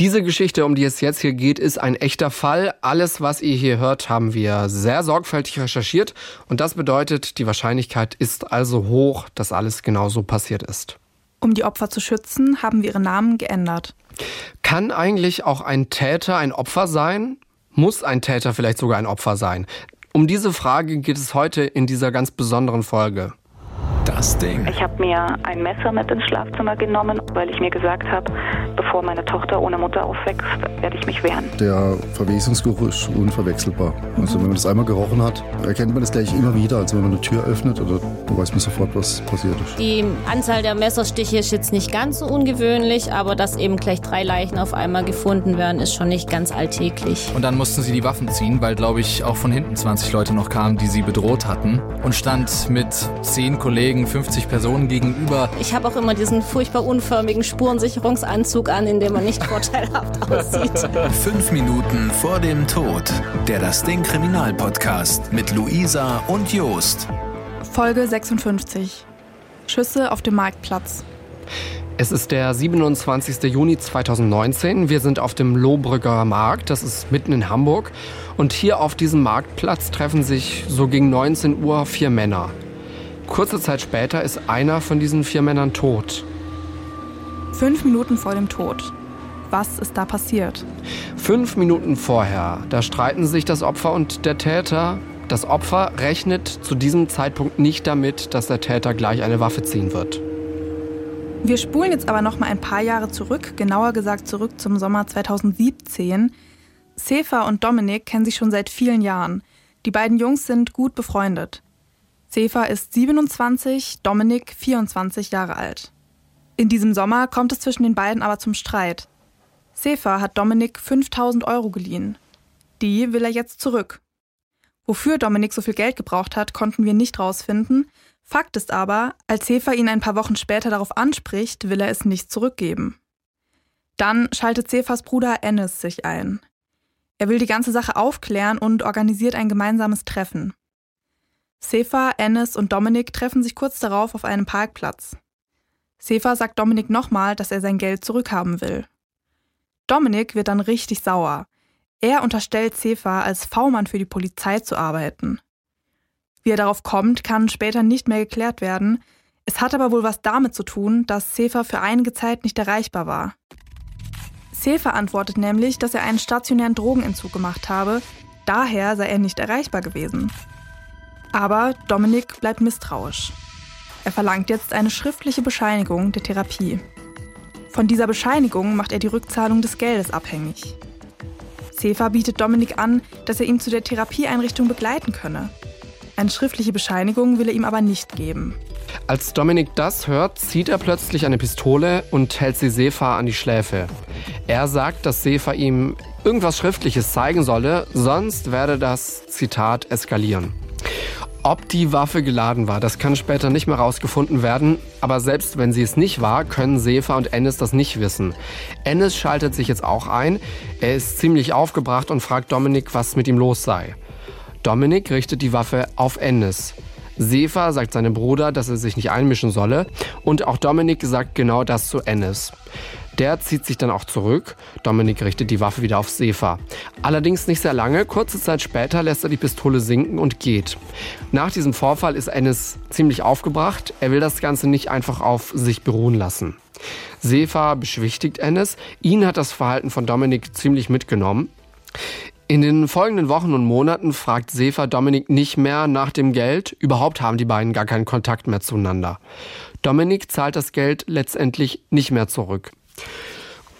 Diese Geschichte, um die es jetzt hier geht, ist ein echter Fall. Alles, was ihr hier hört, haben wir sehr sorgfältig recherchiert. Und das bedeutet, die Wahrscheinlichkeit ist also hoch, dass alles genauso passiert ist. Um die Opfer zu schützen, haben wir ihre Namen geändert. Kann eigentlich auch ein Täter ein Opfer sein? Muss ein Täter vielleicht sogar ein Opfer sein? Um diese Frage geht es heute in dieser ganz besonderen Folge. Das Ding. Ich habe mir ein Messer mit ins Schlafzimmer genommen, weil ich mir gesagt habe, bevor meine Tochter ohne Mutter aufwächst, werde ich mich wehren. Der Verwesungsgeruch ist unverwechselbar. Also wenn man das einmal gerochen hat, erkennt man das gleich immer wieder. Also wenn man eine Tür öffnet, oder weiß man sofort, was passiert ist. Die Anzahl der Messerstiche ist jetzt nicht ganz so ungewöhnlich, aber dass eben gleich drei Leichen auf einmal gefunden werden, ist schon nicht ganz alltäglich. Und dann mussten sie die Waffen ziehen, weil, glaube ich, auch von hinten 20 Leute noch kamen, die sie bedroht hatten. Und stand mit zehn Kollegen, 50 Personen gegenüber. Ich habe auch immer diesen furchtbar unförmigen Spurensicherungsanzug an, in dem man nicht vorteilhaft aussieht. Fünf Minuten vor dem Tod. Der Das Ding Kriminalpodcast mit Luisa und Jost. Folge 56. Schüsse auf dem Marktplatz. Es ist der 27. Juni 2019. Wir sind auf dem Lohbrücker Markt, das ist mitten in Hamburg. Und hier auf diesem Marktplatz treffen sich so gegen 19 Uhr vier Männer. Kurze Zeit später ist einer von diesen vier Männern tot. Fünf Minuten vor dem Tod. Was ist da passiert? Fünf Minuten vorher, da streiten sich das Opfer und der Täter. Das Opfer rechnet zu diesem Zeitpunkt nicht damit, dass der Täter gleich eine Waffe ziehen wird. Wir spulen jetzt aber noch mal ein paar Jahre zurück, genauer gesagt zurück zum Sommer 2017. Sefa und Dominik kennen sich schon seit vielen Jahren. Die beiden Jungs sind gut befreundet. Sefa ist 27, Dominik 24 Jahre alt. In diesem Sommer kommt es zwischen den beiden aber zum Streit. Sefa hat Dominik 5000 Euro geliehen. Die will er jetzt zurück. Wofür Dominik so viel Geld gebraucht hat, konnten wir nicht rausfinden. Fakt ist aber, als Sefa ihn ein paar Wochen später darauf anspricht, will er es nicht zurückgeben. Dann schaltet Sefas Bruder Ennis sich ein. Er will die ganze Sache aufklären und organisiert ein gemeinsames Treffen. Sefa, Ennis und Dominik treffen sich kurz darauf auf einem Parkplatz. Sefa sagt Dominik nochmal, dass er sein Geld zurückhaben will. Dominik wird dann richtig sauer. Er unterstellt Sefa, als V-Mann für die Polizei zu arbeiten. Wie er darauf kommt, kann später nicht mehr geklärt werden. Es hat aber wohl was damit zu tun, dass Sefa für einige Zeit nicht erreichbar war. Sefa antwortet nämlich, dass er einen stationären Drogenentzug gemacht habe, daher sei er nicht erreichbar gewesen. Aber Dominik bleibt misstrauisch. Er verlangt jetzt eine schriftliche Bescheinigung der Therapie. Von dieser Bescheinigung macht er die Rückzahlung des Geldes abhängig. Sefa bietet Dominik an, dass er ihn zu der Therapieeinrichtung begleiten könne. Eine schriftliche Bescheinigung will er ihm aber nicht geben. Als Dominik das hört, zieht er plötzlich eine Pistole und hält sie Sefa an die Schläfe. Er sagt, dass Sefa ihm irgendwas Schriftliches zeigen solle, sonst werde das, Zitat, eskalieren. Ob die Waffe geladen war, das kann später nicht mehr rausgefunden werden, aber selbst wenn sie es nicht war, können Sefa und Ennis das nicht wissen. Ennis schaltet sich jetzt auch ein, er ist ziemlich aufgebracht und fragt Dominik, was mit ihm los sei. Dominik richtet die Waffe auf Ennis. Sefa sagt seinem Bruder, dass er sich nicht einmischen solle und auch Dominik sagt genau das zu Ennis. Der zieht sich dann auch zurück. Dominik richtet die Waffe wieder auf Sefa. Allerdings nicht sehr lange. Kurze Zeit später lässt er die Pistole sinken und geht. Nach diesem Vorfall ist Ennis ziemlich aufgebracht. Er will das Ganze nicht einfach auf sich beruhen lassen. Sefa beschwichtigt Ennis. Ihn hat das Verhalten von Dominik ziemlich mitgenommen. In den folgenden Wochen und Monaten fragt Sefa Dominik nicht mehr nach dem Geld. Überhaupt haben die beiden gar keinen Kontakt mehr zueinander. Dominik zahlt das Geld letztendlich nicht mehr zurück.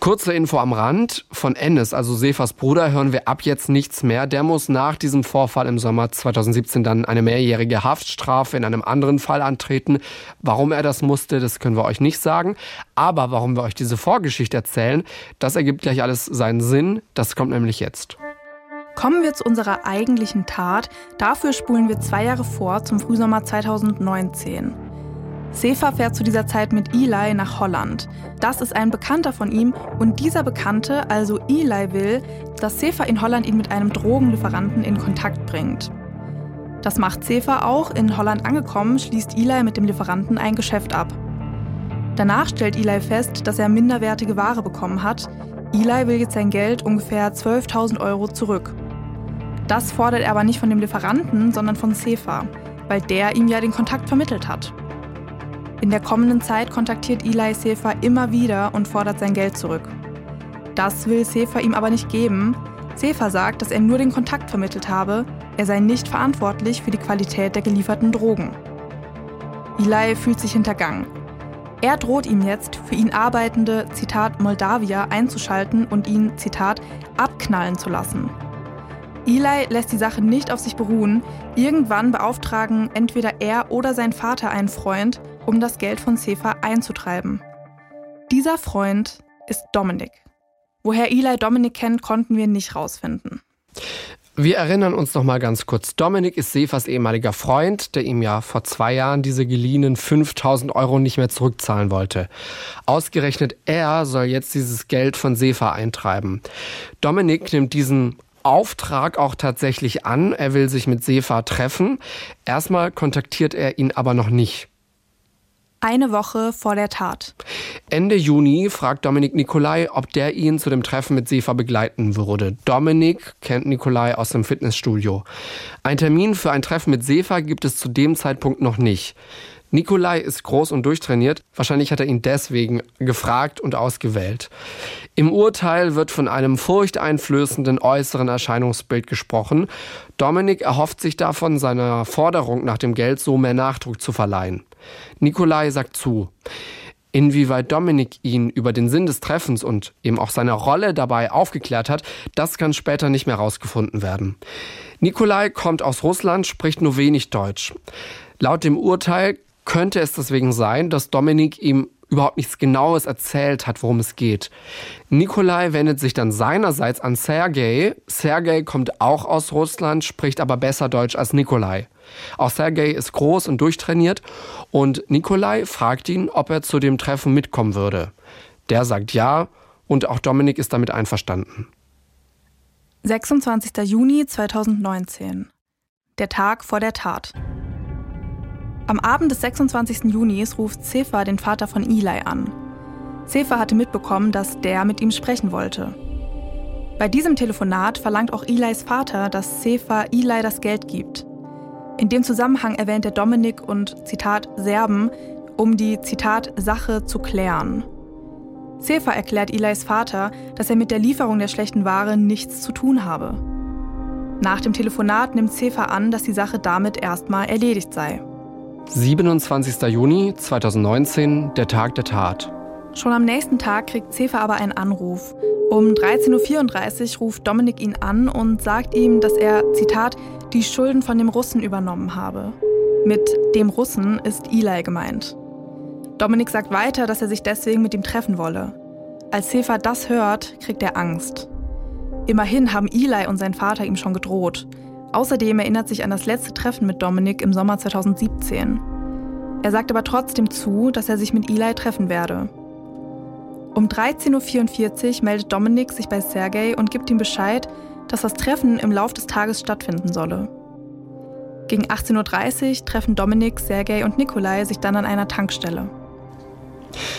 Kurze Info am Rand. Von Ennis, also Sefas Bruder, hören wir ab jetzt nichts mehr. Der muss nach diesem Vorfall im Sommer 2017 dann eine mehrjährige Haftstrafe in einem anderen Fall antreten. Warum er das musste, das können wir euch nicht sagen. Aber warum wir euch diese Vorgeschichte erzählen, das ergibt gleich alles seinen Sinn. Das kommt nämlich jetzt. Kommen wir zu unserer eigentlichen Tat. Dafür spulen wir zwei Jahre vor zum Frühsommer 2019. Sefa fährt zu dieser Zeit mit Eli nach Holland. Das ist ein Bekannter von ihm und dieser Bekannte, also Eli, will, dass Sefa in Holland ihn mit einem Drogenlieferanten in Kontakt bringt. Das macht Sefa auch. In Holland angekommen, schließt Eli mit dem Lieferanten ein Geschäft ab. Danach stellt Eli fest, dass er minderwertige Ware bekommen hat. Eli will jetzt sein Geld, ungefähr 12.000 Euro, zurück. Das fordert er aber nicht von dem Lieferanten, sondern von Sefa, weil der ihm ja den Kontakt vermittelt hat. In der kommenden Zeit kontaktiert Eli Sefa immer wieder und fordert sein Geld zurück. Das will Sefa ihm aber nicht geben. Sefa sagt, dass er nur den Kontakt vermittelt habe, er sei nicht verantwortlich für die Qualität der gelieferten Drogen. Eli fühlt sich hintergangen. Er droht ihm jetzt, für ihn arbeitende, Zitat, Moldawier einzuschalten und ihn, Zitat, abknallen zu lassen. Eli lässt die Sache nicht auf sich beruhen. Irgendwann beauftragen entweder er oder sein Vater einen Freund, um das Geld von Sefa einzutreiben. Dieser Freund ist Dominik. Woher Eli Dominik kennt, konnten wir nicht rausfinden. Wir erinnern uns noch mal ganz kurz. Dominik ist Sefas ehemaliger Freund, der ihm ja vor zwei Jahren diese geliehenen 5000 Euro nicht mehr zurückzahlen wollte. Ausgerechnet er soll jetzt dieses Geld von Sefa eintreiben. Dominik nimmt diesen Auftrag auch tatsächlich an. Er will sich mit Sefa treffen. Erstmal kontaktiert er ihn aber noch nicht. Eine Woche vor der Tat. Ende Juni fragt Dominik Nikolai, ob der ihn zu dem Treffen mit Sefa begleiten würde. Dominik kennt Nikolai aus dem Fitnessstudio. Ein Termin für ein Treffen mit Sefa gibt es zu dem Zeitpunkt noch nicht. Nikolai ist groß und durchtrainiert. Wahrscheinlich hat er ihn deswegen gefragt und ausgewählt. Im Urteil wird von einem furchteinflößenden äußeren Erscheinungsbild gesprochen. Dominik erhofft sich davon, seiner Forderung nach dem Geld so mehr Nachdruck zu verleihen. Nikolai sagt zu. Inwieweit Dominik ihn über den Sinn des Treffens und eben auch seine Rolle dabei aufgeklärt hat, das kann später nicht mehr herausgefunden werden. Nikolai kommt aus Russland, spricht nur wenig Deutsch. Laut dem Urteil könnte es deswegen sein, dass Dominik ihm überhaupt nichts Genaues erzählt hat, worum es geht. Nikolai wendet sich dann seinerseits an Sergei. Sergei kommt auch aus Russland, spricht aber besser Deutsch als Nikolai. Auch Sergei ist groß und durchtrainiert und Nikolai fragt ihn, ob er zu dem Treffen mitkommen würde. Der sagt ja und auch Dominik ist damit einverstanden. 26. Juni 2019. Der Tag vor der Tat. Am Abend des 26. Junis ruft Sefa den Vater von Eli an. Sefa hatte mitbekommen, dass der mit ihm sprechen wollte. Bei diesem Telefonat verlangt auch Elis Vater, dass Sefa Eli das Geld gibt. In dem Zusammenhang erwähnt er Dominik und Zitat Serben, um die Zitat Sache zu klären. Sefa erklärt Elis Vater, dass er mit der Lieferung der schlechten Ware nichts zu tun habe. Nach dem Telefonat nimmt Sefa an, dass die Sache damit erstmal erledigt sei. 27. Juni 2019, der Tag der Tat. Schon am nächsten Tag kriegt Zefa aber einen Anruf. Um 13.34 Uhr ruft Dominik ihn an und sagt ihm, dass er, Zitat, die Schulden von dem Russen übernommen habe. Mit dem Russen ist Eli gemeint. Dominik sagt weiter, dass er sich deswegen mit ihm treffen wolle. Als Sefa das hört, kriegt er Angst. Immerhin haben Eli und sein Vater ihm schon gedroht. Außerdem erinnert sich an das letzte Treffen mit Dominik im Sommer 2017. Er sagt aber trotzdem zu, dass er sich mit Eli treffen werde. Um 13.44 Uhr meldet Dominik sich bei Sergei und gibt ihm Bescheid, dass das Treffen im Lauf des Tages stattfinden solle. Gegen 18.30 Uhr treffen Dominik, Sergei und Nikolai sich dann an einer Tankstelle.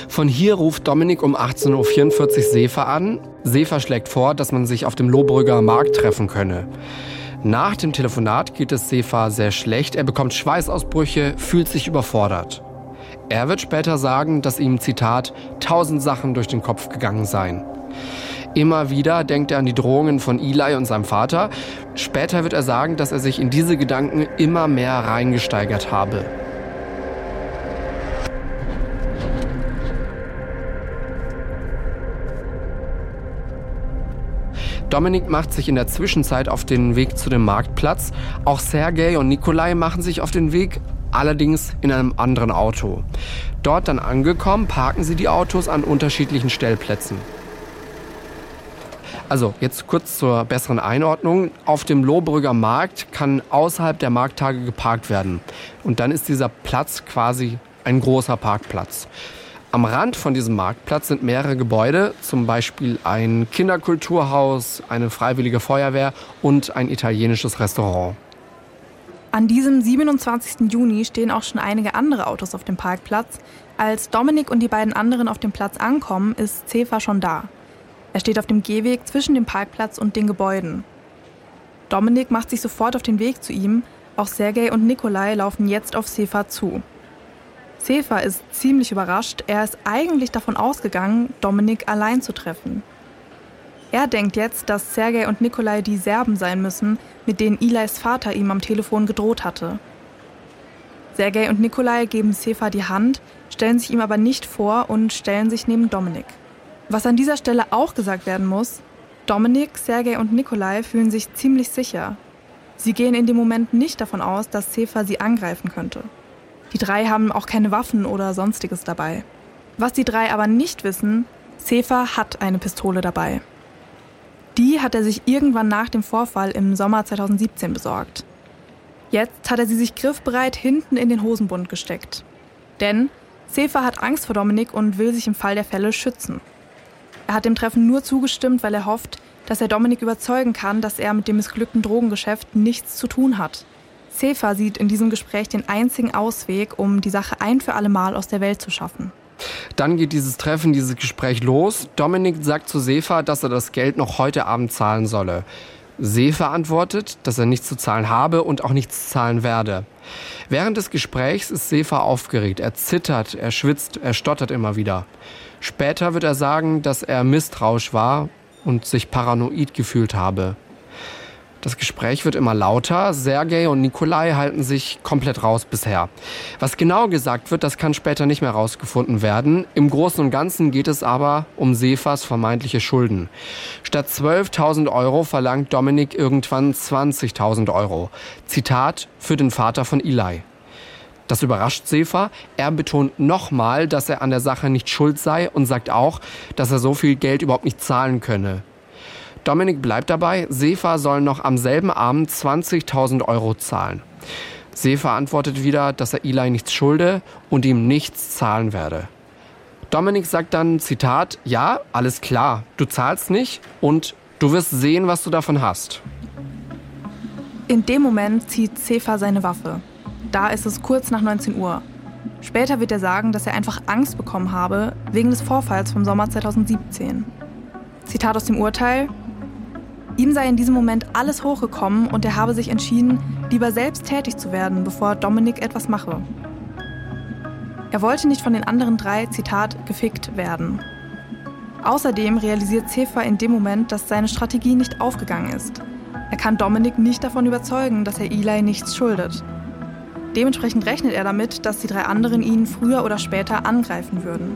Von hier ruft Dominik um 18.44 Uhr Sefa an. Sefa schlägt vor, dass man sich auf dem Lohbrügger Markt treffen könne. Nach dem Telefonat geht es Sefa sehr schlecht. Er bekommt Schweißausbrüche, fühlt sich überfordert. Er wird später sagen, dass ihm, Zitat, tausend Sachen durch den Kopf gegangen seien. Immer wieder denkt er an die Drohungen von Eli und seinem Vater. Später wird er sagen, dass er sich in diese Gedanken immer mehr reingesteigert habe. Dominik macht sich in der Zwischenzeit auf den Weg zu dem Marktplatz. Auch Sergei und Nikolai machen sich auf den Weg, allerdings in einem anderen Auto. Dort dann angekommen, parken sie die Autos an unterschiedlichen Stellplätzen. Also jetzt kurz zur besseren Einordnung. Auf dem Lohbrügger Markt kann außerhalb der Markttage geparkt werden. Und dann ist dieser Platz quasi ein großer Parkplatz. Am Rand von diesem Marktplatz sind mehrere Gebäude, zum Beispiel ein Kinderkulturhaus, eine freiwillige Feuerwehr und ein italienisches Restaurant. An diesem 27. Juni stehen auch schon einige andere Autos auf dem Parkplatz. Als Dominik und die beiden anderen auf dem Platz ankommen, ist Cefa schon da. Er steht auf dem Gehweg zwischen dem Parkplatz und den Gebäuden. Dominik macht sich sofort auf den Weg zu ihm. Auch Sergei und Nikolai laufen jetzt auf Sefa zu. Sefa ist ziemlich überrascht. Er ist eigentlich davon ausgegangen, Dominik allein zu treffen. Er denkt jetzt, dass Sergei und Nikolai die Serben sein müssen, mit denen Ilais Vater ihm am Telefon gedroht hatte. Sergei und Nikolai geben Sefa die Hand, stellen sich ihm aber nicht vor und stellen sich neben Dominik. Was an dieser Stelle auch gesagt werden muss, Dominik, Sergei und Nikolai fühlen sich ziemlich sicher. Sie gehen in dem Moment nicht davon aus, dass Sefa sie angreifen könnte. Die drei haben auch keine Waffen oder sonstiges dabei. Was die drei aber nicht wissen, Sefa hat eine Pistole dabei. Die hat er sich irgendwann nach dem Vorfall im Sommer 2017 besorgt. Jetzt hat er sie sich griffbereit hinten in den Hosenbund gesteckt. Denn Sefa hat Angst vor Dominik und will sich im Fall der Fälle schützen. Er hat dem Treffen nur zugestimmt, weil er hofft, dass er Dominik überzeugen kann, dass er mit dem missglückten Drogengeschäft nichts zu tun hat. Sefa sieht in diesem Gespräch den einzigen Ausweg, um die Sache ein für alle Mal aus der Welt zu schaffen. Dann geht dieses Treffen, dieses Gespräch los. Dominik sagt zu Sefa, dass er das Geld noch heute Abend zahlen solle. Sefa antwortet, dass er nichts zu zahlen habe und auch nichts zahlen werde. Während des Gesprächs ist Sefa aufgeregt. Er zittert, er schwitzt, er stottert immer wieder. Später wird er sagen, dass er misstrauisch war und sich paranoid gefühlt habe. Das Gespräch wird immer lauter. Sergei und Nikolai halten sich komplett raus bisher. Was genau gesagt wird, das kann später nicht mehr rausgefunden werden. Im Großen und Ganzen geht es aber um Sefas vermeintliche Schulden. Statt 12.000 Euro verlangt Dominik irgendwann 20.000 Euro. Zitat für den Vater von Eli. Das überrascht Sefa. Er betont nochmal, dass er an der Sache nicht schuld sei und sagt auch, dass er so viel Geld überhaupt nicht zahlen könne. Dominik bleibt dabei, Sefa soll noch am selben Abend 20.000 Euro zahlen. Sefa antwortet wieder, dass er Eli nichts schulde und ihm nichts zahlen werde. Dominik sagt dann, Zitat, ja, alles klar, du zahlst nicht und du wirst sehen, was du davon hast. In dem Moment zieht Sefa seine Waffe. Da ist es kurz nach 19 Uhr. Später wird er sagen, dass er einfach Angst bekommen habe wegen des Vorfalls vom Sommer 2017. Zitat aus dem Urteil, Ihm sei in diesem Moment alles hochgekommen und er habe sich entschieden, lieber selbst tätig zu werden, bevor Dominik etwas mache. Er wollte nicht von den anderen drei, Zitat, gefickt werden. Außerdem realisiert Zefa in dem Moment, dass seine Strategie nicht aufgegangen ist. Er kann Dominik nicht davon überzeugen, dass er Eli nichts schuldet. Dementsprechend rechnet er damit, dass die drei anderen ihn früher oder später angreifen würden.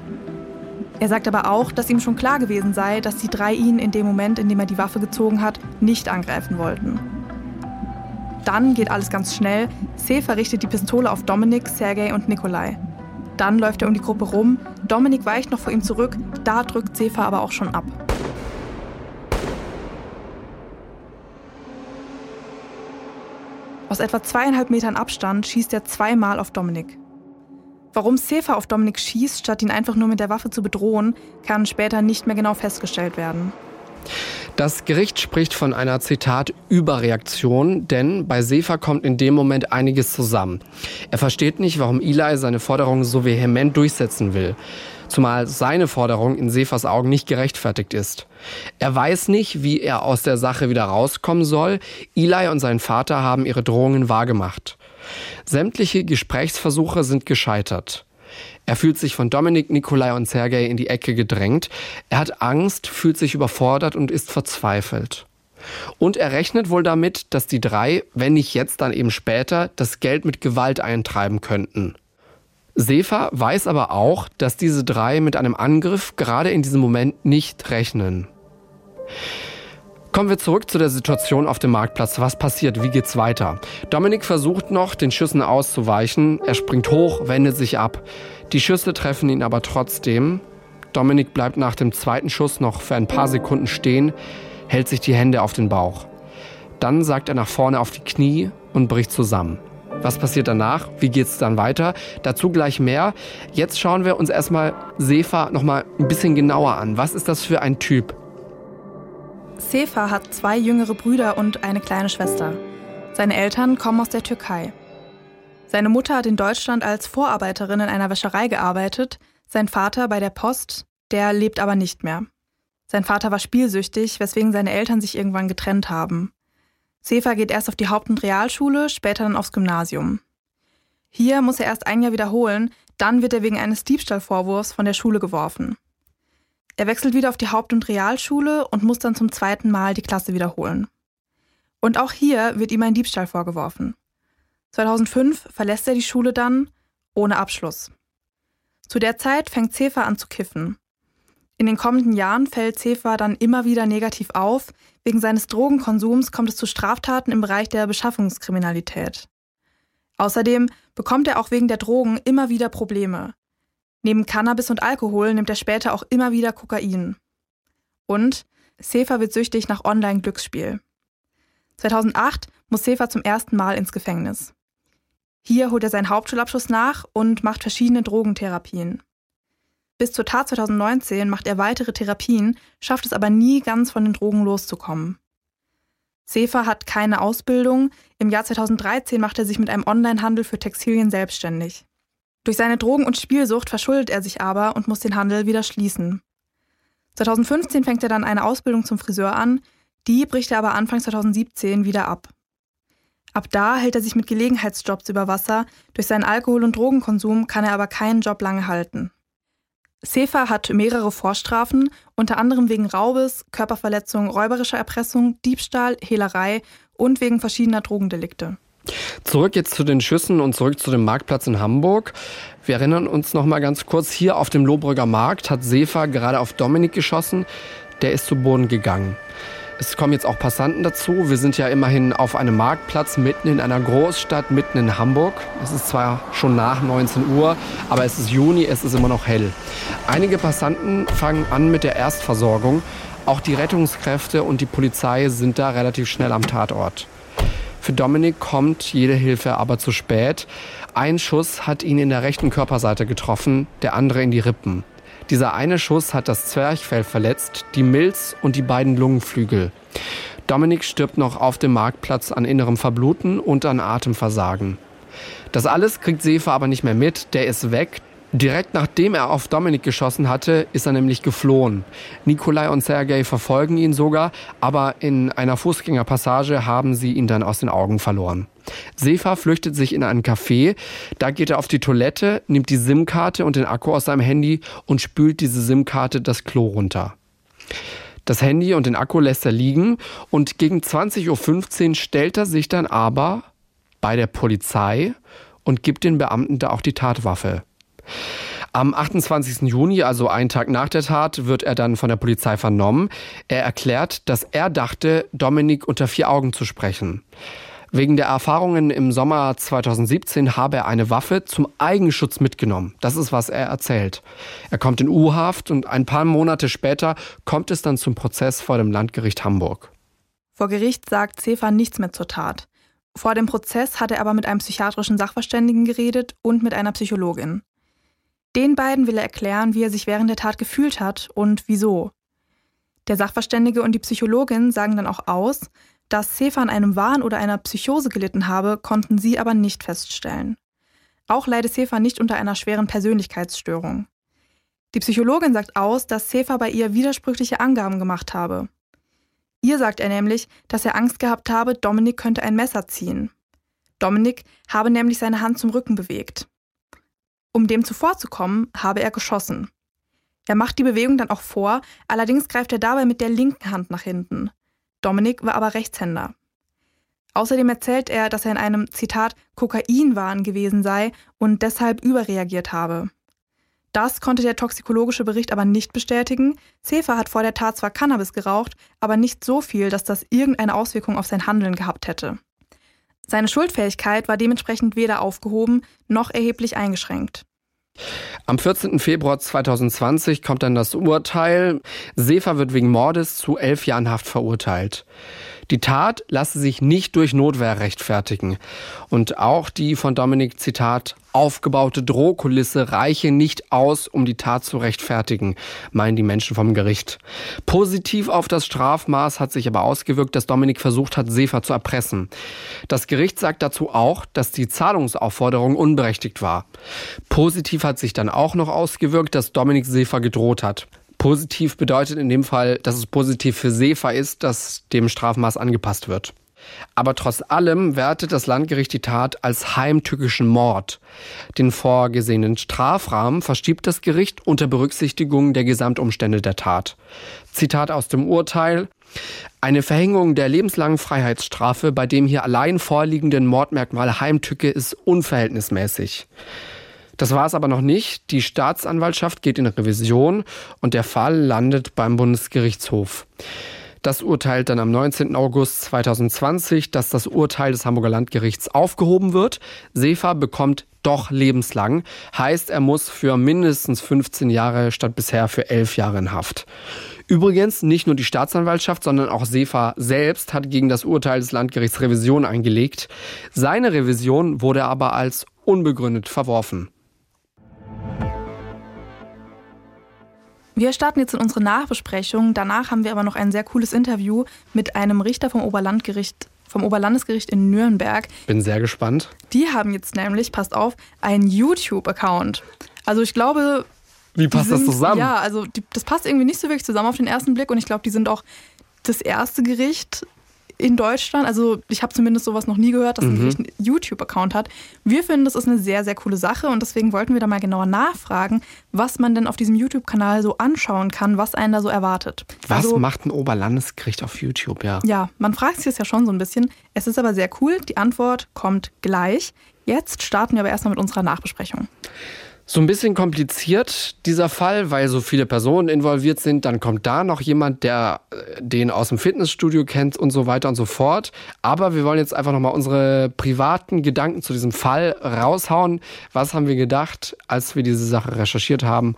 Er sagt aber auch, dass ihm schon klar gewesen sei, dass die drei ihn in dem Moment, in dem er die Waffe gezogen hat, nicht angreifen wollten. Dann geht alles ganz schnell. Sefer richtet die Pistole auf Dominik, Sergei und Nikolai. Dann läuft er um die Gruppe rum. Dominik weicht noch vor ihm zurück. Da drückt Sefer aber auch schon ab. Aus etwa zweieinhalb Metern Abstand schießt er zweimal auf Dominik. Warum Sefa auf Dominik schießt, statt ihn einfach nur mit der Waffe zu bedrohen, kann später nicht mehr genau festgestellt werden. Das Gericht spricht von einer Zitat Überreaktion, denn bei Sefa kommt in dem Moment einiges zusammen. Er versteht nicht, warum Eli seine Forderung so vehement durchsetzen will, zumal seine Forderung in Sefas Augen nicht gerechtfertigt ist. Er weiß nicht, wie er aus der Sache wieder rauskommen soll. Eli und sein Vater haben ihre Drohungen wahrgemacht. Sämtliche Gesprächsversuche sind gescheitert. Er fühlt sich von Dominik, Nikolai und Sergei in die Ecke gedrängt. Er hat Angst, fühlt sich überfordert und ist verzweifelt. Und er rechnet wohl damit, dass die drei, wenn nicht jetzt, dann eben später, das Geld mit Gewalt eintreiben könnten. Sefa weiß aber auch, dass diese drei mit einem Angriff gerade in diesem Moment nicht rechnen. Kommen wir zurück zu der Situation auf dem Marktplatz. Was passiert? Wie geht's weiter? Dominik versucht noch, den Schüssen auszuweichen. Er springt hoch, wendet sich ab. Die Schüsse treffen ihn aber trotzdem. Dominik bleibt nach dem zweiten Schuss noch für ein paar Sekunden stehen, hält sich die Hände auf den Bauch. Dann sagt er nach vorne auf die Knie und bricht zusammen. Was passiert danach? Wie geht's dann weiter? Dazu gleich mehr. Jetzt schauen wir uns erstmal Sefa noch mal ein bisschen genauer an. Was ist das für ein Typ? Sefa hat zwei jüngere Brüder und eine kleine Schwester. Seine Eltern kommen aus der Türkei. Seine Mutter hat in Deutschland als Vorarbeiterin in einer Wäscherei gearbeitet, sein Vater bei der Post, der lebt aber nicht mehr. Sein Vater war spielsüchtig, weswegen seine Eltern sich irgendwann getrennt haben. Sefer geht erst auf die Haupt- und Realschule, später dann aufs Gymnasium. Hier muss er erst ein Jahr wiederholen, dann wird er wegen eines Diebstahlvorwurfs von der Schule geworfen. Er wechselt wieder auf die Haupt- und Realschule und muss dann zum zweiten Mal die Klasse wiederholen. Und auch hier wird ihm ein Diebstahl vorgeworfen. 2005 verlässt er die Schule dann ohne Abschluss. Zu der Zeit fängt Sefer an zu kiffen. In den kommenden Jahren fällt Sefer dann immer wieder negativ auf. Wegen seines Drogenkonsums kommt es zu Straftaten im Bereich der Beschaffungskriminalität. Außerdem bekommt er auch wegen der Drogen immer wieder Probleme. Neben Cannabis und Alkohol nimmt er später auch immer wieder Kokain. Und Sefer wird süchtig nach Online-Glücksspiel. 2008 muss Sefer zum ersten Mal ins Gefängnis. Hier holt er seinen Hauptschulabschluss nach und macht verschiedene Drogentherapien. Bis zur Tat 2019 macht er weitere Therapien, schafft es aber nie ganz von den Drogen loszukommen. Sefer hat keine Ausbildung. Im Jahr 2013 macht er sich mit einem Onlinehandel für Textilien selbstständig. Durch seine Drogen- und Spielsucht verschuldet er sich aber und muss den Handel wieder schließen. 2015 fängt er dann eine Ausbildung zum Friseur an, die bricht er aber Anfang 2017 wieder ab. Ab da hält er sich mit Gelegenheitsjobs über Wasser, durch seinen Alkohol- und Drogenkonsum kann er aber keinen Job lange halten. Sefer hat mehrere Vorstrafen, unter anderem wegen Raubes, Körperverletzung, räuberischer Erpressung, Diebstahl, Hehlerei und wegen verschiedener Drogendelikte. Zurück jetzt zu den Schüssen und zurück zu dem Marktplatz in Hamburg. Wir erinnern uns noch mal ganz kurz, hier auf dem Lohbrügger Markt hat Sefer gerade auf Dominik geschossen. Der ist zu Boden gegangen. Es kommen jetzt auch Passanten dazu. Wir sind ja immerhin auf einem Marktplatz mitten in einer Großstadt, mitten in Hamburg. Es ist zwar schon nach 19 Uhr, aber es ist Juni, es ist immer noch hell. Einige Passanten fangen an mit der Erstversorgung. Auch die Rettungskräfte und die Polizei sind da relativ schnell am Tatort. Für Dominik kommt jede Hilfe aber zu spät. Ein Schuss hat ihn in der rechten Körperseite getroffen, der andere in die Rippen. Dieser eine Schuss hat das Zwerchfell verletzt, die Milz und die beiden Lungenflügel. Dominik stirbt noch auf dem Marktplatz an innerem Verbluten und an Atemversagen. Das alles kriegt Sefer aber nicht mehr mit, der ist weg. Direkt nachdem er auf Dominik geschossen hatte, ist er nämlich geflohen. Nikolai und Sergei verfolgen ihn sogar, aber in einer Fußgängerpassage haben sie ihn dann aus den Augen verloren. Sefa flüchtet sich in einen Café, da geht er auf die Toilette, nimmt die SIM-Karte und den Akku aus seinem Handy und spült diese SIM-Karte das Klo runter. Das Handy und den Akku lässt er liegen und gegen 20.15 Uhr stellt er sich dann aber bei der Polizei und gibt den Beamten da auch die Tatwaffe. Am 28. Juni, also einen Tag nach der Tat, wird er dann von der Polizei vernommen. Er erklärt, dass er dachte, Dominik unter vier Augen zu sprechen. Wegen der Erfahrungen im Sommer 2017 habe er eine Waffe zum Eigenschutz mitgenommen. Das ist, was er erzählt. Er kommt in U-Haft und ein paar Monate später kommt es dann zum Prozess vor dem Landgericht Hamburg. Vor Gericht sagt Sefa nichts mehr zur Tat. Vor dem Prozess hat er aber mit einem psychiatrischen Sachverständigen geredet und mit einer Psychologin. Den beiden will er erklären, wie er sich während der Tat gefühlt hat und wieso. Der Sachverständige und die Psychologin sagen dann auch aus, dass Sefa an einem Wahn oder einer Psychose gelitten habe, konnten sie aber nicht feststellen. Auch leide Sefa nicht unter einer schweren Persönlichkeitsstörung. Die Psychologin sagt aus, dass Sefa bei ihr widersprüchliche Angaben gemacht habe. Ihr sagt er nämlich, dass er Angst gehabt habe, Dominik könnte ein Messer ziehen. Dominik habe nämlich seine Hand zum Rücken bewegt. Um dem zuvorzukommen, habe er geschossen. Er macht die Bewegung dann auch vor, allerdings greift er dabei mit der linken Hand nach hinten. Dominik war aber Rechtshänder. Außerdem erzählt er, dass er in einem Zitat Kokainwahn gewesen sei und deshalb überreagiert habe. Das konnte der toxikologische Bericht aber nicht bestätigen. Sefer hat vor der Tat zwar Cannabis geraucht, aber nicht so viel, dass das irgendeine Auswirkung auf sein Handeln gehabt hätte. Seine Schuldfähigkeit war dementsprechend weder aufgehoben noch erheblich eingeschränkt. Am 14. Februar 2020 kommt dann das Urteil. Sefer wird wegen Mordes zu elf Jahren Haft verurteilt. Die Tat lasse sich nicht durch Notwehr rechtfertigen. Und auch die von Dominik Zitat aufgebaute Drohkulisse reiche nicht aus, um die Tat zu rechtfertigen, meinen die Menschen vom Gericht. Positiv auf das Strafmaß hat sich aber ausgewirkt, dass Dominik versucht hat, Sefer zu erpressen. Das Gericht sagt dazu auch, dass die Zahlungsaufforderung unberechtigt war. Positiv hat sich dann auch noch ausgewirkt, dass Dominik Sefer gedroht hat. Positiv bedeutet in dem Fall, dass es positiv für Sefa ist, dass dem Strafmaß angepasst wird. Aber trotz allem wertet das Landgericht die Tat als heimtückischen Mord. Den vorgesehenen Strafrahmen verschiebt das Gericht unter Berücksichtigung der Gesamtumstände der Tat. Zitat aus dem Urteil. Eine Verhängung der lebenslangen Freiheitsstrafe bei dem hier allein vorliegenden Mordmerkmal Heimtücke ist unverhältnismäßig. Das war es aber noch nicht. Die Staatsanwaltschaft geht in Revision und der Fall landet beim Bundesgerichtshof. Das urteilt dann am 19. August 2020, dass das Urteil des Hamburger Landgerichts aufgehoben wird. Sefa bekommt doch lebenslang. Heißt, er muss für mindestens 15 Jahre statt bisher für 11 Jahre in Haft. Übrigens, nicht nur die Staatsanwaltschaft, sondern auch Sefa selbst hat gegen das Urteil des Landgerichts Revision eingelegt. Seine Revision wurde aber als unbegründet verworfen. Wir starten jetzt in unsere Nachbesprechung. Danach haben wir aber noch ein sehr cooles Interview mit einem Richter vom Oberlandgericht vom Oberlandesgericht in Nürnberg. Bin sehr gespannt. Die haben jetzt nämlich, passt auf, einen YouTube-Account. Also ich glaube. Wie passt sind, das zusammen? Ja, also die, das passt irgendwie nicht so wirklich zusammen auf den ersten Blick und ich glaube, die sind auch das erste Gericht in Deutschland. Also ich habe zumindest sowas noch nie gehört, dass ein Gericht einen YouTube-Account hat. Wir finden, das ist eine sehr, sehr coole Sache und deswegen wollten wir da mal genauer nachfragen, was man denn auf diesem YouTube-Kanal so anschauen kann, was einen da so erwartet. Was also, macht ein Oberlandesgericht auf YouTube, ja? Ja, man fragt sich das ja schon so ein bisschen. Es ist aber sehr cool. Die Antwort kommt gleich. Jetzt starten wir aber erstmal mit unserer Nachbesprechung. So ein bisschen kompliziert dieser Fall, weil so viele Personen involviert sind. Dann kommt da noch jemand, der äh, den aus dem Fitnessstudio kennt und so weiter und so fort. Aber wir wollen jetzt einfach nochmal unsere privaten Gedanken zu diesem Fall raushauen. Was haben wir gedacht, als wir diese Sache recherchiert haben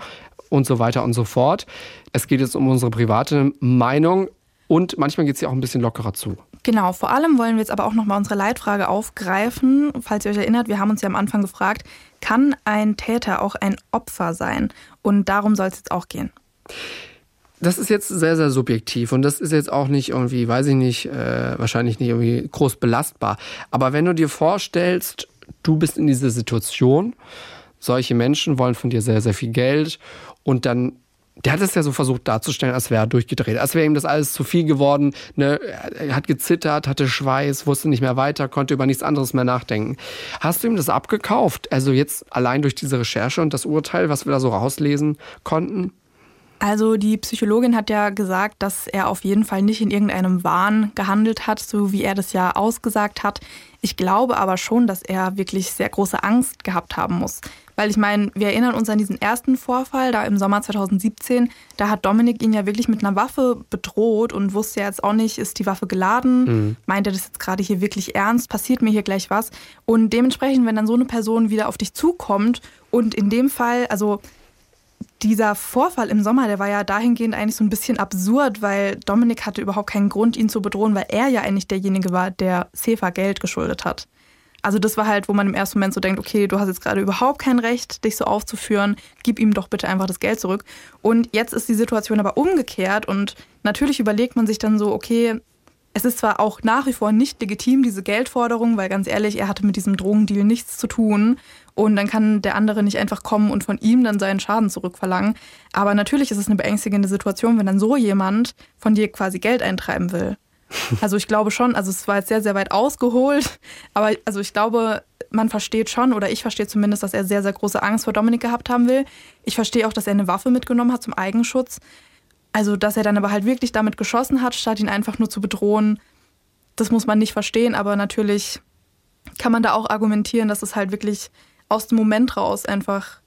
und so weiter und so fort. Es geht jetzt um unsere private Meinung und manchmal geht es ja auch ein bisschen lockerer zu. Genau, vor allem wollen wir jetzt aber auch nochmal unsere Leitfrage aufgreifen. Falls ihr euch erinnert, wir haben uns ja am Anfang gefragt, kann ein Täter auch ein Opfer sein? Und darum soll es jetzt auch gehen. Das ist jetzt sehr, sehr subjektiv und das ist jetzt auch nicht irgendwie, weiß ich nicht, äh, wahrscheinlich nicht irgendwie groß belastbar. Aber wenn du dir vorstellst, du bist in dieser Situation, solche Menschen wollen von dir sehr, sehr viel Geld und dann der hat es ja so versucht darzustellen, als wäre er durchgedreht, als wäre ihm das alles zu viel geworden. Ne? Er hat gezittert, hatte Schweiß, wusste nicht mehr weiter, konnte über nichts anderes mehr nachdenken. Hast du ihm das abgekauft? Also jetzt allein durch diese Recherche und das Urteil, was wir da so rauslesen konnten? Also die Psychologin hat ja gesagt, dass er auf jeden Fall nicht in irgendeinem Wahn gehandelt hat, so wie er das ja ausgesagt hat. Ich glaube aber schon, dass er wirklich sehr große Angst gehabt haben muss. Weil ich meine, wir erinnern uns an diesen ersten Vorfall, da im Sommer 2017, da hat Dominik ihn ja wirklich mit einer Waffe bedroht und wusste ja jetzt auch nicht, ist die Waffe geladen? Mhm. Meint er das jetzt gerade hier wirklich ernst? Passiert mir hier gleich was? Und dementsprechend, wenn dann so eine Person wieder auf dich zukommt und in dem Fall, also dieser Vorfall im Sommer, der war ja dahingehend eigentlich so ein bisschen absurd, weil Dominik hatte überhaupt keinen Grund, ihn zu bedrohen, weil er ja eigentlich derjenige war, der Sefa Geld geschuldet hat. Also das war halt, wo man im ersten Moment so denkt, okay, du hast jetzt gerade überhaupt kein Recht, dich so aufzuführen, gib ihm doch bitte einfach das Geld zurück. Und jetzt ist die Situation aber umgekehrt und natürlich überlegt man sich dann so, okay, es ist zwar auch nach wie vor nicht legitim, diese Geldforderung, weil ganz ehrlich, er hatte mit diesem Drogendeal nichts zu tun. Und dann kann der andere nicht einfach kommen und von ihm dann seinen Schaden zurückverlangen. Aber natürlich ist es eine beängstigende Situation, wenn dann so jemand von dir quasi Geld eintreiben will. Also ich glaube schon, also es war jetzt sehr, sehr weit ausgeholt, aber also ich glaube, man versteht schon, oder ich verstehe zumindest, dass er sehr, sehr große Angst vor Dominik gehabt haben will. Ich verstehe auch, dass er eine Waffe mitgenommen hat zum Eigenschutz. Also, dass er dann aber halt wirklich damit geschossen hat, statt ihn einfach nur zu bedrohen, das muss man nicht verstehen, aber natürlich kann man da auch argumentieren, dass es halt wirklich aus dem Moment raus einfach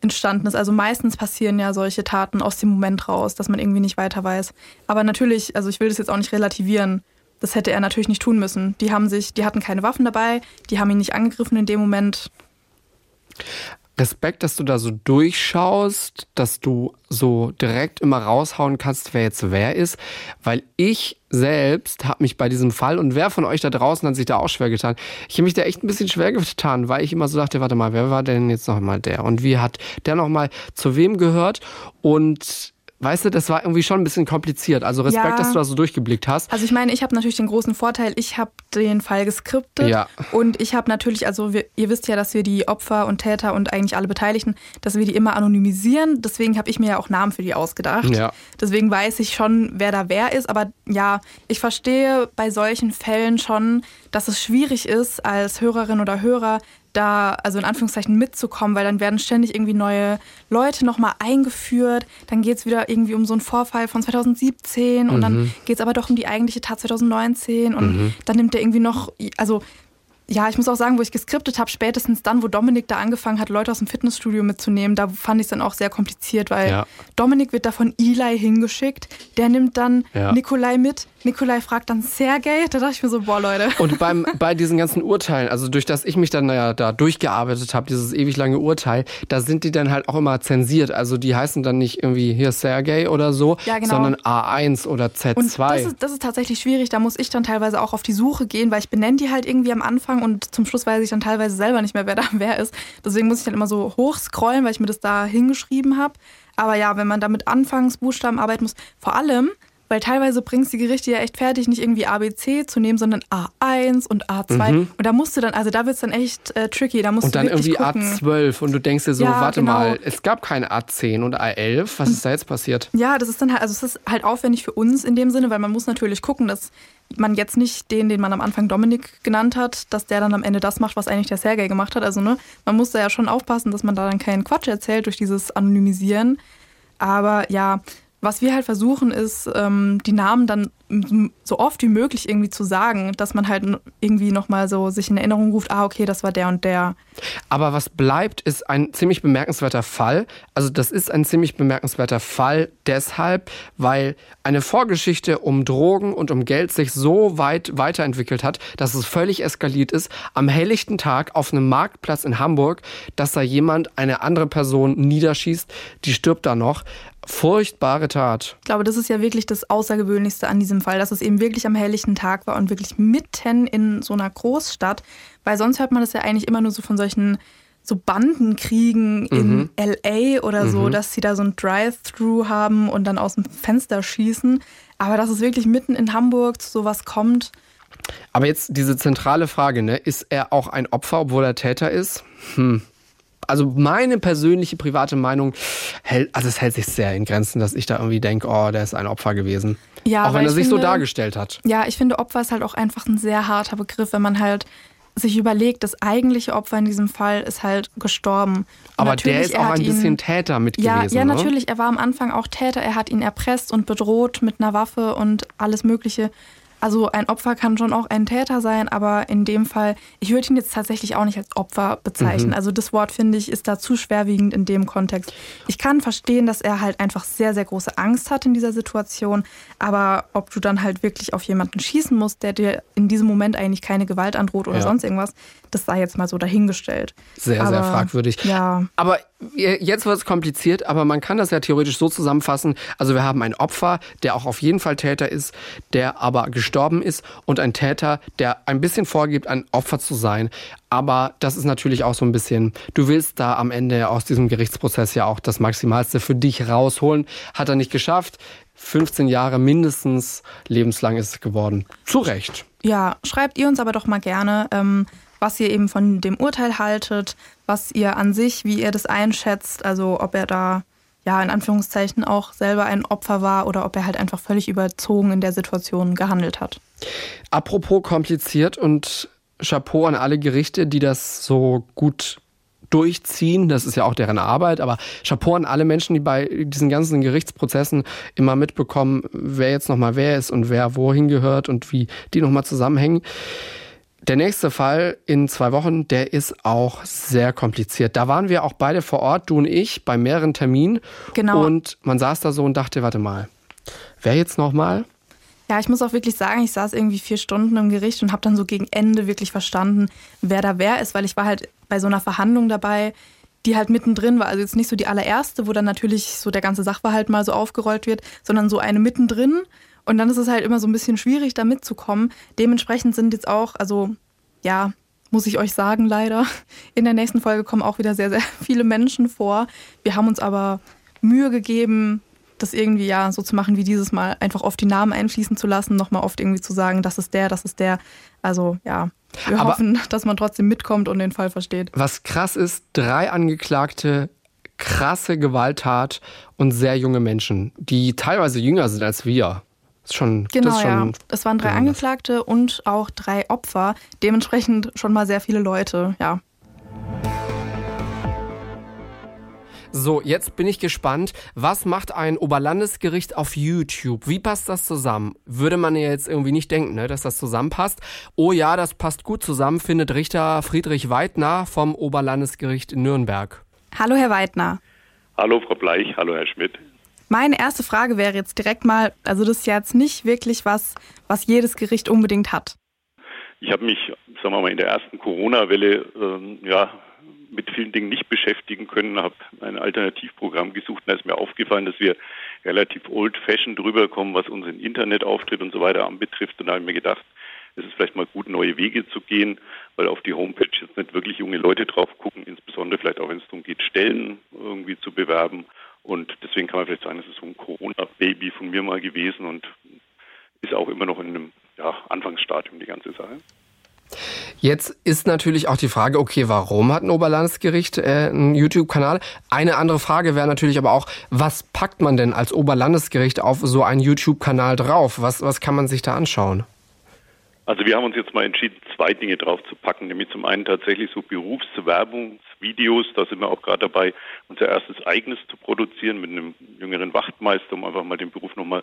entstanden ist. Also meistens passieren ja solche Taten aus dem Moment raus, dass man irgendwie nicht weiter weiß. Aber natürlich, also ich will das jetzt auch nicht relativieren. Das hätte er natürlich nicht tun müssen. Die haben sich, die hatten keine Waffen dabei, die haben ihn nicht angegriffen in dem Moment. Respekt, dass du da so durchschaust, dass du so direkt immer raushauen kannst, wer jetzt wer ist, weil ich selbst habe mich bei diesem Fall und wer von euch da draußen hat sich da auch schwer getan. Ich habe mich da echt ein bisschen schwer getan, weil ich immer so dachte, warte mal, wer war denn jetzt nochmal der und wie hat der nochmal zu wem gehört und weißt du, das war irgendwie schon ein bisschen kompliziert. Also Respekt, Ja. dass du da so durchgeblickt hast. Also ich meine, ich habe natürlich den großen Vorteil, ich habe den Fall geskriptet Ja. und ich habe natürlich, also wir, ihr wisst ja, dass wir die Opfer und Täter und eigentlich alle Beteiligten, dass wir die immer anonymisieren. Deswegen habe ich mir ja auch Namen für die ausgedacht. Ja. Deswegen weiß ich schon, wer da wer ist. Aber ja, ich verstehe bei solchen Fällen schon, dass es schwierig ist, als Hörerin oder Hörer da, also in Anführungszeichen mitzukommen, weil dann werden ständig irgendwie neue Leute nochmal eingeführt. Dann geht es wieder irgendwie um so einen Vorfall von 2017 und dann geht es aber doch um die eigentliche Tat 2019 und dann nimmt der irgendwie noch, also ja, ich muss auch sagen, wo ich geskriptet habe, spätestens dann, wo Dominik da angefangen hat, Leute aus dem Fitnessstudio mitzunehmen, da fand ich es dann auch sehr kompliziert, weil Ja. Dominik wird da von Eli hingeschickt, der nimmt dann Ja. Nikolai mit, Nikolai fragt dann Sergej, da dachte ich mir so, boah Leute. Und beim, bei diesen ganzen Urteilen, also durch das ich mich dann ja da durchgearbeitet habe, dieses ewig lange Urteil, da sind die dann halt auch immer zensiert. Also die heißen dann nicht irgendwie hier Sergej oder so, Ja, genau. sondern A1 oder Z2. Und das ist, das ist tatsächlich schwierig. Da muss ich dann teilweise auch auf die Suche gehen, weil ich benenne die halt irgendwie am Anfang und zum Schluss weiß ich dann teilweise selber nicht mehr, wer da wer ist. Deswegen muss ich dann immer so hochscrollen, weil ich mir das da hingeschrieben habe. Aber ja, wenn man da mit Anfangsbuchstaben arbeiten muss, vor allem, weil teilweise bringst die Gerichte ja echt fertig, nicht irgendwie ABC zu nehmen, sondern A1 und A2. Und da musst du dann, also da wird es dann echt äh, tricky. Da musst und dann du wirklich irgendwie gucken. A12 und du denkst dir so, Ja, warte genau. mal, es gab keine A10 und A11. Was ist da jetzt passiert? Ja, das ist dann halt, also es ist halt aufwendig für uns in dem Sinne, weil man muss natürlich gucken, dass man jetzt nicht den, den man am Anfang Dominik genannt hat, dass der dann am Ende das macht, was eigentlich der Sergei gemacht hat. Also ne, man muss da ja schon aufpassen, dass man da dann keinen Quatsch erzählt durch dieses Anonymisieren. Aber ja, was wir halt versuchen, ist, ähm, die Namen dann so oft wie möglich irgendwie zu sagen, dass man halt irgendwie nochmal so sich in Erinnerung ruft, ah, okay, das war der und der. Aber was bleibt, ist ein ziemlich bemerkenswerter Fall. Also das ist ein ziemlich bemerkenswerter Fall deshalb, weil eine Vorgeschichte um Drogen und um Geld sich so weit weiterentwickelt hat, dass es völlig eskaliert ist. Am helllichten Tag auf einem Marktplatz in Hamburg, dass da jemand eine andere Person niederschießt, die stirbt da noch. Furchtbare Tat. Ich glaube, das ist ja wirklich das Außergewöhnlichste an diesem Fall, dass es eben wirklich am helllichten Tag war und wirklich mitten in so einer Großstadt. Weil sonst hört man das ja eigentlich immer nur so von solchen so Bandenkriegen in LA oder so, dass sie da so ein Drive-Thru haben und dann aus dem Fenster schießen. Aber dass es wirklich mitten in Hamburg zu sowas kommt, Aber jetzt diese zentrale Frage, ne? Ist er auch ein Opfer, obwohl er Täter ist? Hm. Also meine persönliche private Meinung hält, also es hält sich sehr in Grenzen, dass ich da irgendwie denke, oh, der ist ein Opfer gewesen. Ja, auch wenn er ich sich so finde- dargestellt hat. Ja, ich finde, Opfer ist halt auch einfach ein sehr harter Begriff, wenn man halt sich überlegt, das eigentliche Opfer in diesem Fall ist halt gestorben. Und Aber der ist auch ein ihn- bisschen Täter mit Ja, gewesen. ja, ne? natürlich. Er war am Anfang auch Täter. Er hat ihn erpresst und bedroht mit einer Waffe und alles Mögliche. Also ein Opfer kann schon auch ein Täter sein, aber in dem Fall, ich würde ihn jetzt tatsächlich auch nicht als Opfer bezeichnen. Mhm. Also das Wort finde ich ist da zu schwerwiegend in dem Kontext. Ich kann verstehen, dass er halt einfach sehr, sehr große Angst hat in dieser Situation, aber ob du dann halt wirklich auf jemanden schießen musst, der dir in diesem Moment eigentlich keine Gewalt androht oder Ja. sonst irgendwas, das sei jetzt mal so dahingestellt. Sehr, sehr Aber, fragwürdig. Ja. Aber jetzt wird es kompliziert, aber man kann das ja theoretisch so zusammenfassen. Also wir haben ein Opfer, der auch auf jeden Fall Täter ist, der aber gestorben ist und ein Täter, der ein bisschen vorgibt, ein Opfer zu sein. Aber das ist natürlich auch so ein bisschen, du willst da am Ende aus diesem Gerichtsprozess ja auch das Maximalste für dich rausholen. Hat er nicht geschafft. 15 Jahre mindestens lebenslang ist es geworden. Zu Recht. Ja, schreibt ihr uns aber doch mal gerne, ähm, was ihr eben von dem Urteil haltet, was ihr an sich, wie ihr das einschätzt, also ob er da ja in Anführungszeichen auch selber ein Opfer war oder ob er halt einfach völlig überzogen in der Situation gehandelt hat. Apropos kompliziert und Chapeau an alle Gerichte, die das so gut durchziehen. Das ist ja auch deren Arbeit, aber Chapeau an alle Menschen, die bei diesen ganzen Gerichtsprozessen immer mitbekommen, wer jetzt nochmal wer ist und wer wohin gehört und wie die nochmal zusammenhängen. Der nächste Fall in zwei Wochen, der ist auch sehr kompliziert. Da waren wir auch beide vor Ort, du und ich, bei mehreren Terminen. Genau. Und man saß da so und dachte, warte mal, wer jetzt nochmal? Ja, ich muss auch wirklich sagen, ich saß irgendwie vier Stunden im Gericht und habe dann so gegen Ende wirklich verstanden, wer da wer ist, weil ich war halt bei so einer Verhandlung dabei, die halt mittendrin war. Also jetzt nicht so die allererste, wo dann natürlich so der ganze Sachverhalt mal so aufgerollt wird, sondern so eine mittendrin. Und dann ist es halt immer so ein bisschen schwierig, da mitzukommen. Dementsprechend sind jetzt auch, also ja, muss ich euch sagen, leider, in der nächsten Folge kommen auch wieder sehr, sehr viele Menschen vor. Wir haben uns aber Mühe gegeben, das irgendwie ja so zu machen wie dieses Mal, einfach oft die Namen einfließen zu lassen, nochmal oft irgendwie zu sagen, das ist der, das ist der. Also ja, wir Aber hoffen, dass man trotzdem mitkommt und den Fall versteht. Was krass ist, drei Angeklagte, krasse Gewalttat und sehr junge Menschen, die teilweise jünger sind als wir. Das ist schon, genau, das ist schon ja. Es waren drei Angeklagte und auch drei Opfer. Dementsprechend schon mal sehr viele Leute, ja. So, jetzt bin ich gespannt. Was macht ein Oberlandesgericht auf YouTube? Wie passt das zusammen? Würde man ja jetzt irgendwie nicht denken, ne, dass das zusammenpasst. Oh ja, das passt gut zusammen, findet Richter Friedrich Weidner vom Oberlandesgericht in Nürnberg. Hallo, Herr Weidner. Hallo, Frau Bleich. Hallo, Herr Schmidt. Meine erste Frage wäre jetzt direkt mal, also das ist jetzt nicht wirklich was, was jedes Gericht unbedingt hat. Ich habe mich, sagen wir mal, in der ersten Corona-Welle ähm, ja, mit vielen Dingen nicht beschäftigen können, habe ein Alternativprogramm gesucht und da ist mir aufgefallen, dass wir relativ old-fashioned rüberkommen, was unseren Internetauftritt und so weiter anbetrifft. Und da habe ich mir gedacht, es ist vielleicht mal gut, neue Wege zu gehen, weil auf die Homepage jetzt nicht wirklich junge Leute drauf gucken, insbesondere vielleicht auch, wenn es darum geht, Stellen irgendwie zu bewerben. Und deswegen kann man vielleicht sagen, es ist so ein Corona-Baby von mir mal gewesen und ist auch immer noch in einem ja, Anfangsstadium die ganze Sache. Jetzt ist natürlich auch die Frage, okay, warum hat ein Oberlandesgericht äh, einen YouTube-Kanal? Eine andere Frage wäre natürlich aber auch, was packt man denn als Oberlandesgericht auf so einen YouTube-Kanal drauf? Was, was kann man sich da anschauen? Also wir haben uns jetzt mal entschieden, zwei Dinge drauf zu packen, nämlich zum einen tatsächlich so Berufswerbungsvideos, da sind wir auch gerade dabei, unser erstes eigenes zu produzieren mit einem jüngeren Wachtmeister, um einfach mal den Beruf nochmal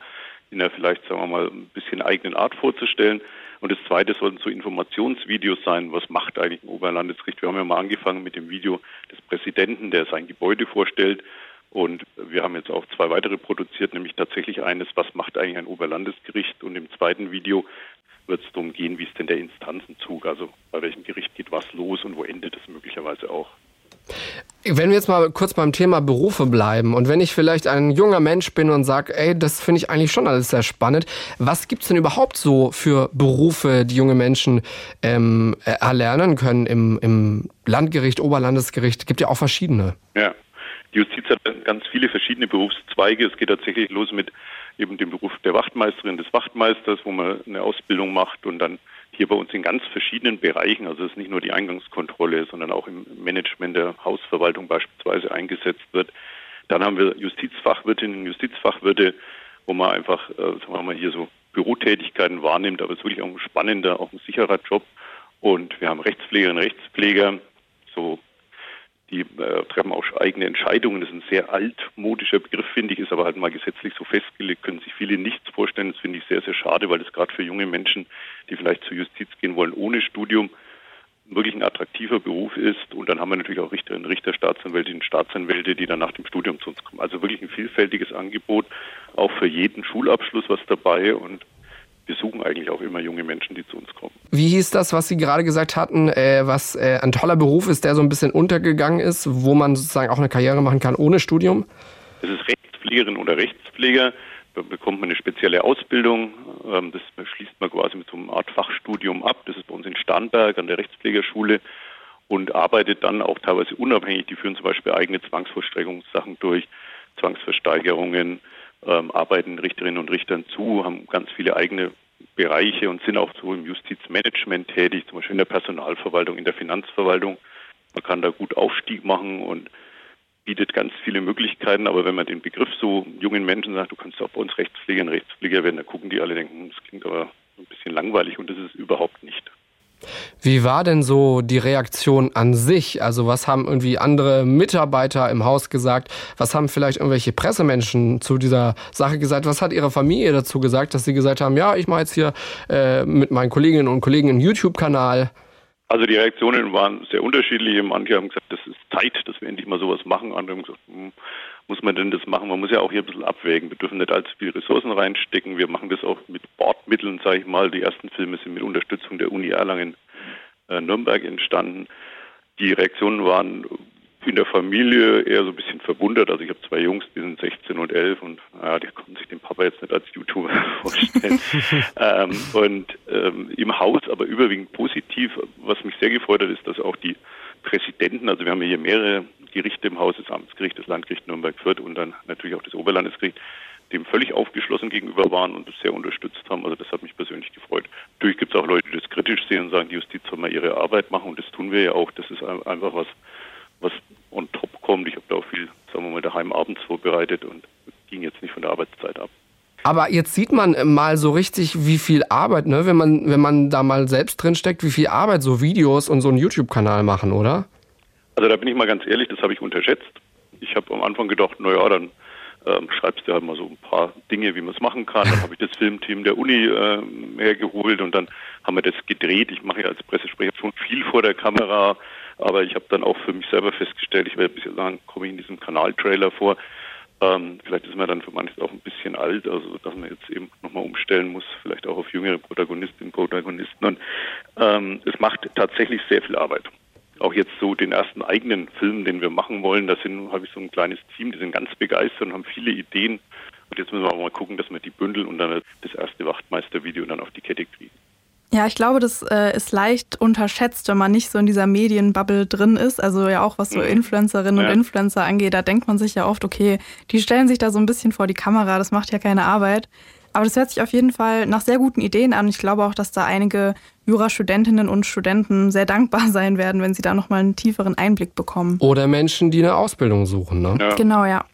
in einer vielleicht, sagen wir mal, ein bisschen eigenen Art vorzustellen. Und das zweite sollten so Informationsvideos sein, was macht eigentlich ein Oberlandesgericht. Wir haben ja mal angefangen mit dem Video des Präsidenten, der sein Gebäude vorstellt. Und wir haben jetzt auch zwei weitere produziert, nämlich tatsächlich eines, was macht eigentlich ein Oberlandesgericht? Und im zweiten Video wird es darum gehen, wie ist denn der Instanzenzug, also bei welchem Gericht geht was los und wo endet es möglicherweise auch. Wenn wir jetzt mal kurz beim Thema Berufe bleiben und wenn ich vielleicht ein junger Mensch bin und sage, ey, das finde ich eigentlich schon alles sehr spannend, was gibt es denn überhaupt so für Berufe, die junge Menschen ähm, erlernen können im, im Landgericht, Oberlandesgericht? Gibt ja auch verschiedene. Ja, die Justiz hat ganz viele verschiedene Berufszweige. Es geht tatsächlich los mit eben dem Beruf der Wachtmeisterin, des Wachtmeisters, wo man eine Ausbildung macht und dann hier bei uns in ganz verschiedenen Bereichen, also es ist nicht nur die Eingangskontrolle, sondern auch im Management der Hausverwaltung beispielsweise eingesetzt wird. Dann haben wir Justizfachwirtinnen, Justizfachwirte, wo man einfach, äh, sagen wir mal, hier so Bürotätigkeiten wahrnimmt, aber es ist wirklich auch ein spannender, auch ein sicherer Job. Und wir haben Rechtspflegerinnen, Rechtspfleger, so die äh, treffen auch eigene Entscheidungen. Das ist ein sehr altmodischer Begriff, finde ich, ist aber halt mal gesetzlich so festgelegt, können sich viele nichts vorstellen. Das finde ich sehr, sehr schade, weil das gerade für junge Menschen, die vielleicht zur Justiz gehen wollen ohne Studium, wirklich ein attraktiver Beruf ist. Und dann haben wir natürlich auch Richterinnen, Richter, Staatsanwältinnen, Staatsanwälte, die dann nach dem Studium zu uns kommen. Also wirklich ein vielfältiges Angebot, auch für jeden Schulabschluss was dabei. Und wir suchen eigentlich auch immer junge Menschen, die zu uns kommen. Wie hieß das, was Sie gerade gesagt hatten, äh, was äh, ein toller Beruf ist, der so ein bisschen untergegangen ist, wo man sozusagen auch eine Karriere machen kann ohne Studium? Es ist Rechtspflegerin oder Rechtspfleger. Da bekommt man eine spezielle Ausbildung. Ähm, das schließt man quasi mit so einer Art Fachstudium ab. Das ist bei uns in Starnberg an der Rechtspflegerschule und arbeitet dann auch teilweise unabhängig. Die führen zum Beispiel eigene Zwangsvollstreckungssachen durch, Zwangsversteigerungen, ähm, arbeiten Richterinnen und Richtern zu, haben ganz viele eigene Bereiche und sind auch so im Justizmanagement tätig, zum Beispiel in der Personalverwaltung, in der Finanzverwaltung. Man kann da gut Aufstieg machen und bietet ganz viele Möglichkeiten, aber wenn man den Begriff so jungen Menschen sagt, du kannst auch bei uns Rechtspfleger und Rechtspfleger werden, dann gucken die alle, denken, das klingt aber ein bisschen langweilig und das ist es überhaupt nicht. Wie war denn so die Reaktion an sich? Also was haben irgendwie andere Mitarbeiter im Haus gesagt? Was haben vielleicht irgendwelche Pressemenschen zu dieser Sache gesagt? Was hat Ihre Familie dazu gesagt, dass Sie gesagt haben, ja, ich mache jetzt hier äh, mit meinen Kolleginnen und Kollegen einen YouTube-Kanal? Also die Reaktionen waren sehr unterschiedlich. Manche haben gesagt, das ist Zeit, dass wir endlich mal sowas machen. Andere haben gesagt, hm, muss man denn das machen? Man muss ja auch hier ein bisschen abwägen. Wir dürfen nicht allzu viele Ressourcen reinstecken. Wir machen das auch mit Bordmitteln, sage ich mal. Die ersten Filme sind mit Unterstützung der Uni Erlangen äh, Nürnberg entstanden. Die Reaktionen waren in der Familie eher so ein bisschen verwundert. Also ich habe zwei Jungs, die sind 16 und 11 und naja, die konnten sich den Papa jetzt nicht als YouTuber vorstellen. ähm, und ähm, im Haus aber überwiegend positiv. Was mich sehr gefreut hat, ist, dass auch die Präsidenten, also wir haben hier mehrere Gerichte im Haus, das Amtsgericht, das Landgericht Nürnberg-Fürth und dann natürlich auch das Oberlandesgericht, dem völlig aufgeschlossen gegenüber waren und das sehr unterstützt haben. Also das hat mich persönlich gefreut. Natürlich gibt es auch Leute, die das kritisch sehen und sagen, die Justiz soll mal ihre Arbeit machen und das tun wir ja auch. Das ist einfach was, was on top kommt. Ich habe da auch viel, sagen wir mal, daheim abends vorbereitet und ging jetzt nicht von der Arbeitszeit ab. Aber jetzt sieht man mal so richtig, wie viel Arbeit, ne, wenn man, wenn man da mal selbst drin steckt, wie viel Arbeit so Videos und so ein YouTube-Kanal machen, oder? Also da bin ich mal ganz ehrlich, das habe ich unterschätzt. Ich habe am Anfang gedacht, naja, dann ähm, schreibst du halt mal so ein paar Dinge, wie man es machen kann. Dann habe ich das Filmteam der Uni äh, hergeholt und dann haben wir das gedreht. Ich mache ja als Pressesprecher schon viel vor der Kamera, aber ich habe dann auch für mich selber festgestellt, ich werde bisher sagen, komme ich in diesem Kanaltrailer vor. Ähm, vielleicht ist man dann für manches auch ein bisschen alt, also dass man jetzt eben nochmal umstellen muss, vielleicht auch auf jüngere Protagonistinnen und Protagonisten. Und ähm, es macht tatsächlich sehr viel Arbeit. Auch jetzt so den ersten eigenen Film, den wir machen wollen, da habe ich so ein kleines Team, die sind ganz begeistert und haben viele Ideen. Und jetzt müssen wir mal gucken, dass wir die bündeln und dann das erste Wachtmeister-Video dann auf die Kette kriegen. Ja, ich glaube, das äh, ist leicht unterschätzt, wenn man nicht so in dieser Medienbubble drin ist. Also ja auch was so mhm. Influencerinnen ja. und Influencer angeht, da denkt man sich ja oft, okay, die stellen sich da so ein bisschen vor die Kamera, das macht ja keine Arbeit. Aber das hört sich auf jeden Fall nach sehr guten Ideen an. Ich glaube auch, dass da einige Jurastudentinnen und Studenten sehr dankbar sein werden, wenn sie da nochmal einen tieferen Einblick bekommen. Oder Menschen, die eine Ausbildung suchen, ne? Ja. Genau, ja.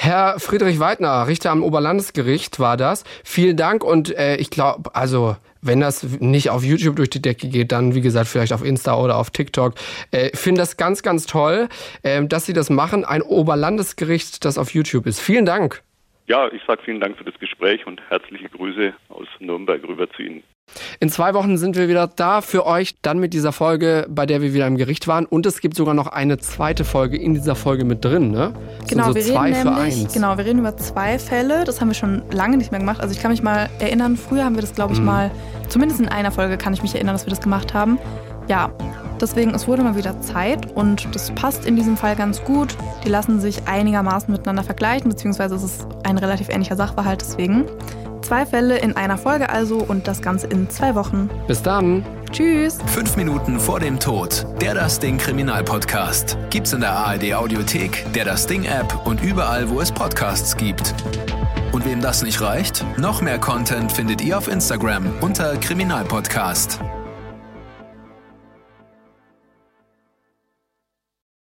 Herr Friedrich Weidner, Richter am Oberlandesgericht war das. Vielen Dank und äh, ich glaube, also wenn das nicht auf YouTube durch die Decke geht, dann wie gesagt vielleicht auf Insta oder auf TikTok. Äh, finde das ganz, ganz toll, äh, dass Sie das machen. Ein Oberlandesgericht, das auf YouTube ist. Vielen Dank. Ja, ich sage vielen Dank für das Gespräch und herzliche Grüße aus Nürnberg rüber zu Ihnen. In zwei Wochen sind wir wieder da für euch, dann mit dieser Folge, bei der wir wieder im Gericht waren. Und es gibt sogar noch eine zweite Folge in dieser Folge mit drin, ne? genau, so wir reden nämlich, genau, wir reden über zwei Fälle. Das haben wir schon lange nicht mehr gemacht. Also ich kann mich mal erinnern, früher haben wir das, glaube ich, mhm. mal, zumindest in einer Folge kann ich mich erinnern, dass wir das gemacht haben. Ja, Deswegen, es wurde mal wieder Zeit und das passt in diesem Fall ganz gut. Die lassen sich einigermaßen miteinander vergleichen, beziehungsweise es ist ein relativ ähnlicher Sachverhalt deswegen. Zwei Fälle in einer Folge also und das Ganze in zwei Wochen. Bis dann. Tschüss. Fünf Minuten vor dem Tod. Der Das Ding Kriminalpodcast. Gibt's in der ARD Audiothek, der Das Ding App und überall, wo es Podcasts gibt. Und wem das nicht reicht, noch mehr Content findet ihr auf Instagram unter Kriminalpodcast.